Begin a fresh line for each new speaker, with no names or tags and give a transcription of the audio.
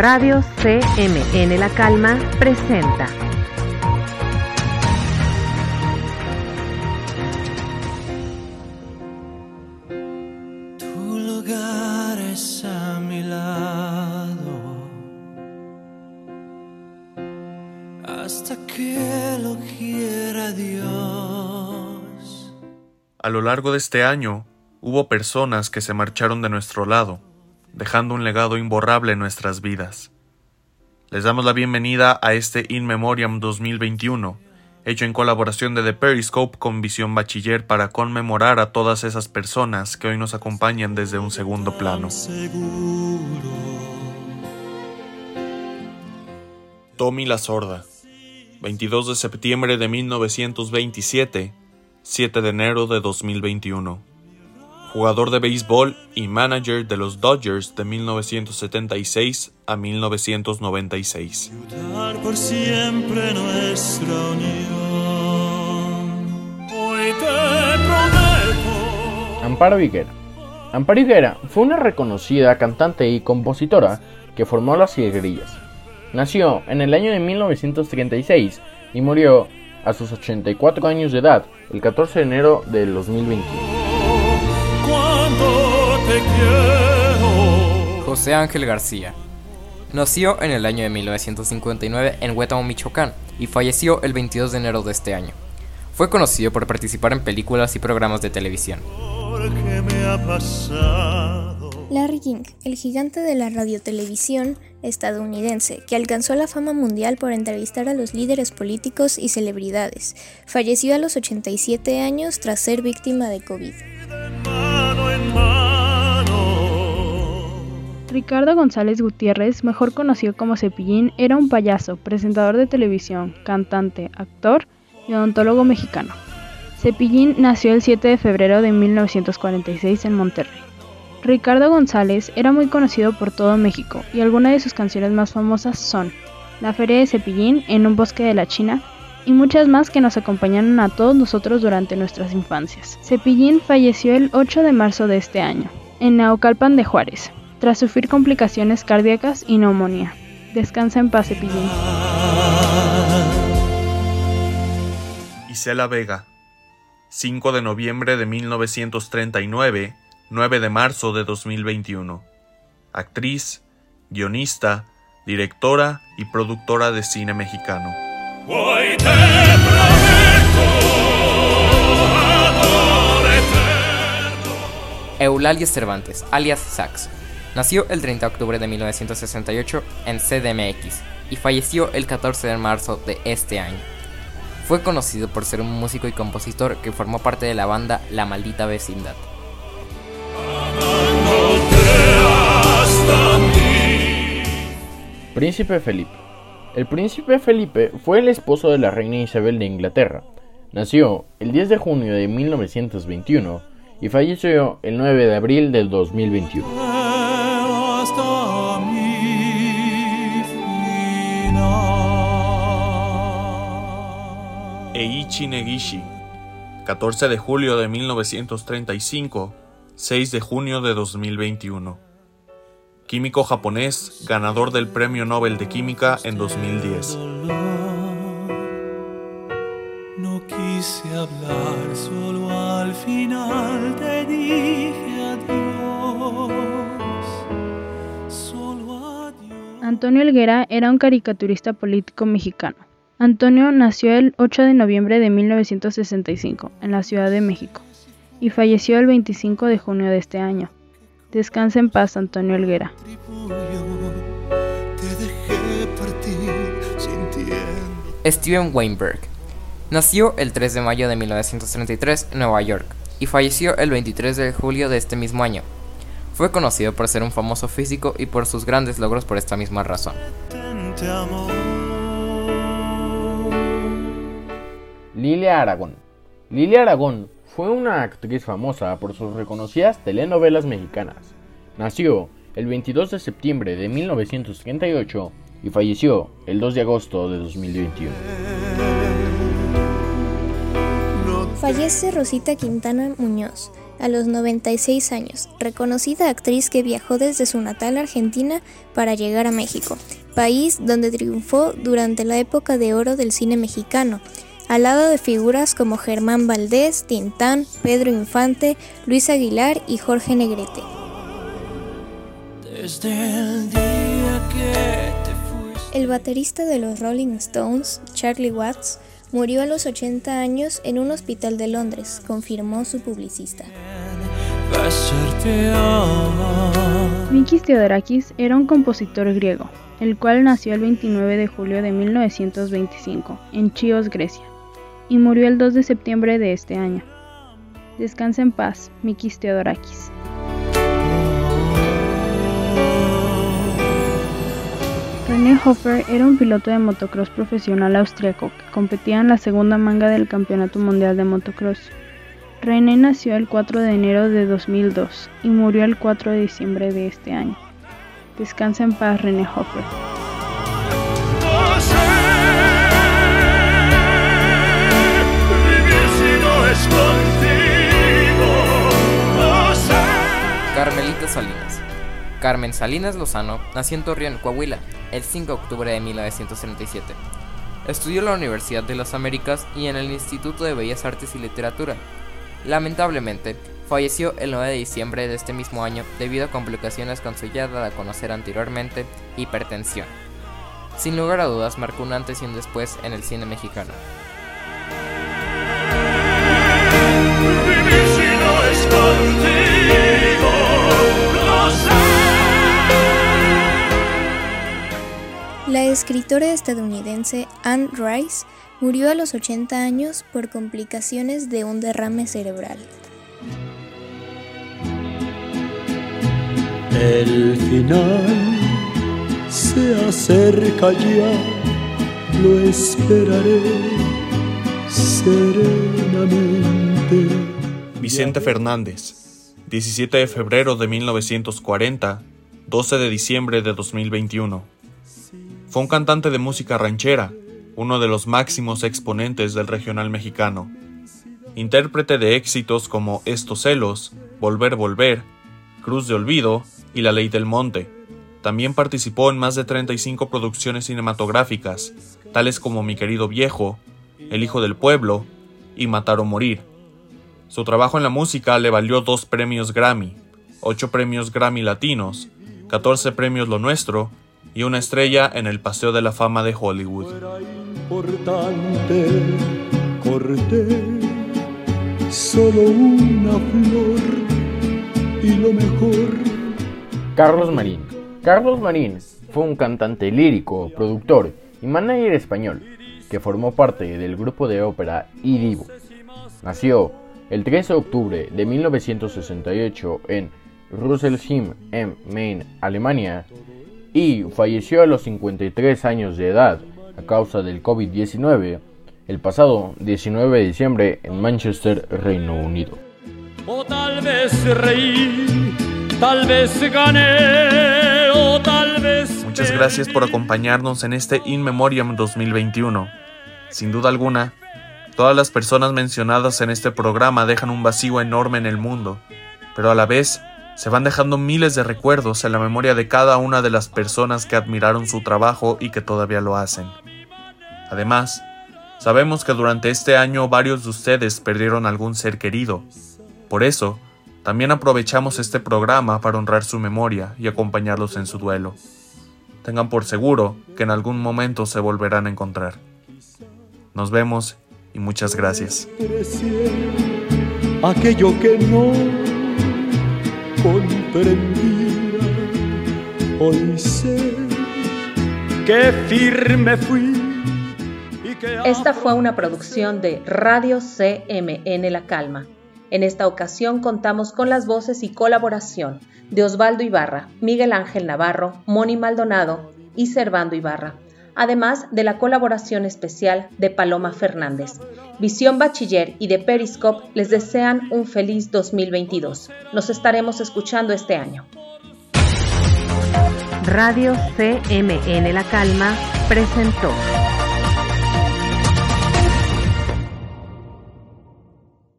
Radio CMN La Calma presenta.
Tu lugar es a mi lado hasta que lo quiera Dios.
A lo largo de este año, hubo personas que se marcharon de nuestro lado, dejando un legado imborrable en nuestras vidas. Les damos la bienvenida a este In Memoriam 2021, hecho en colaboración de The Periscope con Visión Bachiller para conmemorar a todas esas personas que hoy nos acompañan desde un segundo plano. Tommy la Sorda, 22 de septiembre de 1927, 7 de enero de 2021. Jugador de béisbol y manager de los Dodgers de 1976 a 1996.
Dar por siempre nuestra unión. Hoy te prometo.
Amparo Higuera. Amparo Higuera fue una reconocida cantante y compositora que formó las Higuerillas. Nació en el año de 1936 y murió a sus 84 años de edad el 14 de enero del 2021.
Cuánto te quiero.
José Ángel García. Nació en el año de 1959 en Huetamo, Michoacán, y falleció el 22 de enero de este año. Fue conocido por participar en películas y programas de televisión.
Porque me ha pasado.
Larry King, el gigante de la radiotelevisión estadounidense, que alcanzó la fama mundial por entrevistar a los líderes políticos y celebridades, falleció a los 87 años tras ser víctima de COVID.
Ricardo González Gutiérrez, mejor conocido como Cepillín, era un payaso, presentador de televisión, cantante, actor y odontólogo mexicano. Cepillín nació el 7 de febrero de 1946 en Monterrey. Ricardo González era muy conocido por todo México y algunas de sus canciones más famosas son La Feria de Cepillín en un bosque de la China y muchas más que nos acompañaron a todos nosotros durante nuestras infancias. Cepillín falleció el 8 de marzo de este año, en Naucalpan de Juárez, tras sufrir complicaciones cardíacas y neumonía. Descansa en paz, Cepillín.
Isela Vega, 5 de noviembre de 1939, 9 de marzo de 2021. Actriz, guionista, directora y productora de cine mexicano.
Hoy te prometo amor eterno.
Eulalia Cervantes, alias Sax. Nació el 30 de octubre de 1968 en CDMX y falleció el 14 de marzo de este año. Fue conocido por ser un músico y compositor que formó parte de la banda La Maldita Vecindad.
Príncipe Felipe. El príncipe Felipe fue el esposo de la reina Isabel de Inglaterra. Nació el 10 de junio de 1921 y falleció el 9 de abril del 2021.
Final.
Eiichi Negishi, 14 de julio de 1935, 6 de junio de 2021. Químico japonés, ganador del Premio Nobel de Química en 2010.
No quise hablar, solo al final te dije adiós. Solo adiós.
Antonio Helguera era un caricaturista político mexicano. Antonio nació el 8 de noviembre de 1965 en la Ciudad de México y falleció el 25 de junio de este año. Descansa en paz, Antonio Helguera.
Steven Weinberg. Nació el 3 de mayo de 1933 en Nueva York y falleció el 23 de julio de este mismo año. Fue conocido por ser un famoso físico y por sus grandes logros por esta misma razón.
Lilia Aragón. Lilia Aragón fue una actriz famosa por sus reconocidas telenovelas mexicanas. Nació el 22 de septiembre de 1938 y falleció el 2 de agosto de 2021.
Fallece Rosita Quintana Muñoz, a los 96 años, reconocida actriz que viajó desde su natal Argentina para llegar a México, país donde triunfó durante la época de oro del cine mexicano, al lado de figuras como Germán Valdés, Tintán, Pedro Infante, Luis Aguilar y Jorge Negrete. el baterista de los Rolling Stones, Charlie Watts, murió a los 80 años en un hospital de Londres, confirmó su publicista.
Mikis Theodorakis era un compositor griego, el cual nació el 29 de julio de 1925 en Chios, Grecia y murió el 2 de septiembre de este año. Descansa en paz, Mikis Theodorakis. René Hofer era un piloto de motocross profesional austriaco que competía en la segunda manga del Campeonato Mundial de Motocross. René nació el 4 de enero de 2002 y murió el 4 de diciembre de este año. Descansa en paz, René Hofer.
Carmen Salinas Lozano nació en Torreón, Coahuila, el 5 de octubre de 1937. Estudió en la Universidad de las Américas y en el Instituto de Bellas Artes y Literatura. Lamentablemente, falleció el 9 de diciembre de este mismo año debido a complicaciones con su ya dada a conocer anteriormente hipertensión. Sin lugar a dudas, marcó un antes y un después en el cine mexicano.
La escritora estadounidense Anne Rice murió a los 80 años por complicaciones de un derrame cerebral.
El final se acerca ya, lo esperaré serenamente.
Vicente Fernández, 17 de febrero de 1940, 12 de diciembre de 2021. Fue un cantante de música ranchera, uno de los máximos exponentes del regional mexicano. Intérprete de éxitos como Estos celos, Volver, Volver, Cruz de Olvido y La Ley del Monte. También participó en más de 35 producciones cinematográficas, tales como Mi querido viejo, El hijo del pueblo y Matar o morir. Su trabajo en la música le valió dos premios Grammy, ocho premios Grammy latinos, 14 premios Lo Nuestro y una estrella en el Paseo de la Fama de Hollywood.
solo una flor y lo mejor.
Carlos Marín. Carlos Marín fue un cantante lírico, productor y manager español que formó parte del grupo de ópera Idivo. Nació el 13 de octubre de 1968 en Rüsselsheim, en Main, Alemania, y falleció a los 53 años de edad a causa del COVID-19 el pasado 19 de diciembre en Manchester, Reino Unido.
O tal vez reí, tal vez gané, o tal vez...
Muchas gracias por acompañarnos en este In Memoriam 2021. Sin duda alguna, todas las personas mencionadas en este programa dejan un vacío enorme en el mundo, pero a la vez se van dejando miles de recuerdos en la memoria de cada una de las personas que admiraron su trabajo y que todavía lo hacen. Además, sabemos que durante este año varios de ustedes perdieron algún ser querido. Por eso, también aprovechamos este programa para honrar su memoria y acompañarlos en su duelo. Tengan por seguro que en algún momento se volverán a encontrar. Nos vemos y muchas gracias.
Aquello que no Hoy sé que firme fui.
Esta fue una producción de Radio CMN La Calma. En esta ocasión contamos con las voces y colaboración de Osvaldo Ibarra, Miguel Ángel Navarro, Moni Maldonado y Servando Ibarra además de la colaboración especial de Paloma Fernández. Visión Bachiller y de Periscope les desean un feliz 2022. Nos estaremos escuchando este año.
Radio CMN La Calma presentó.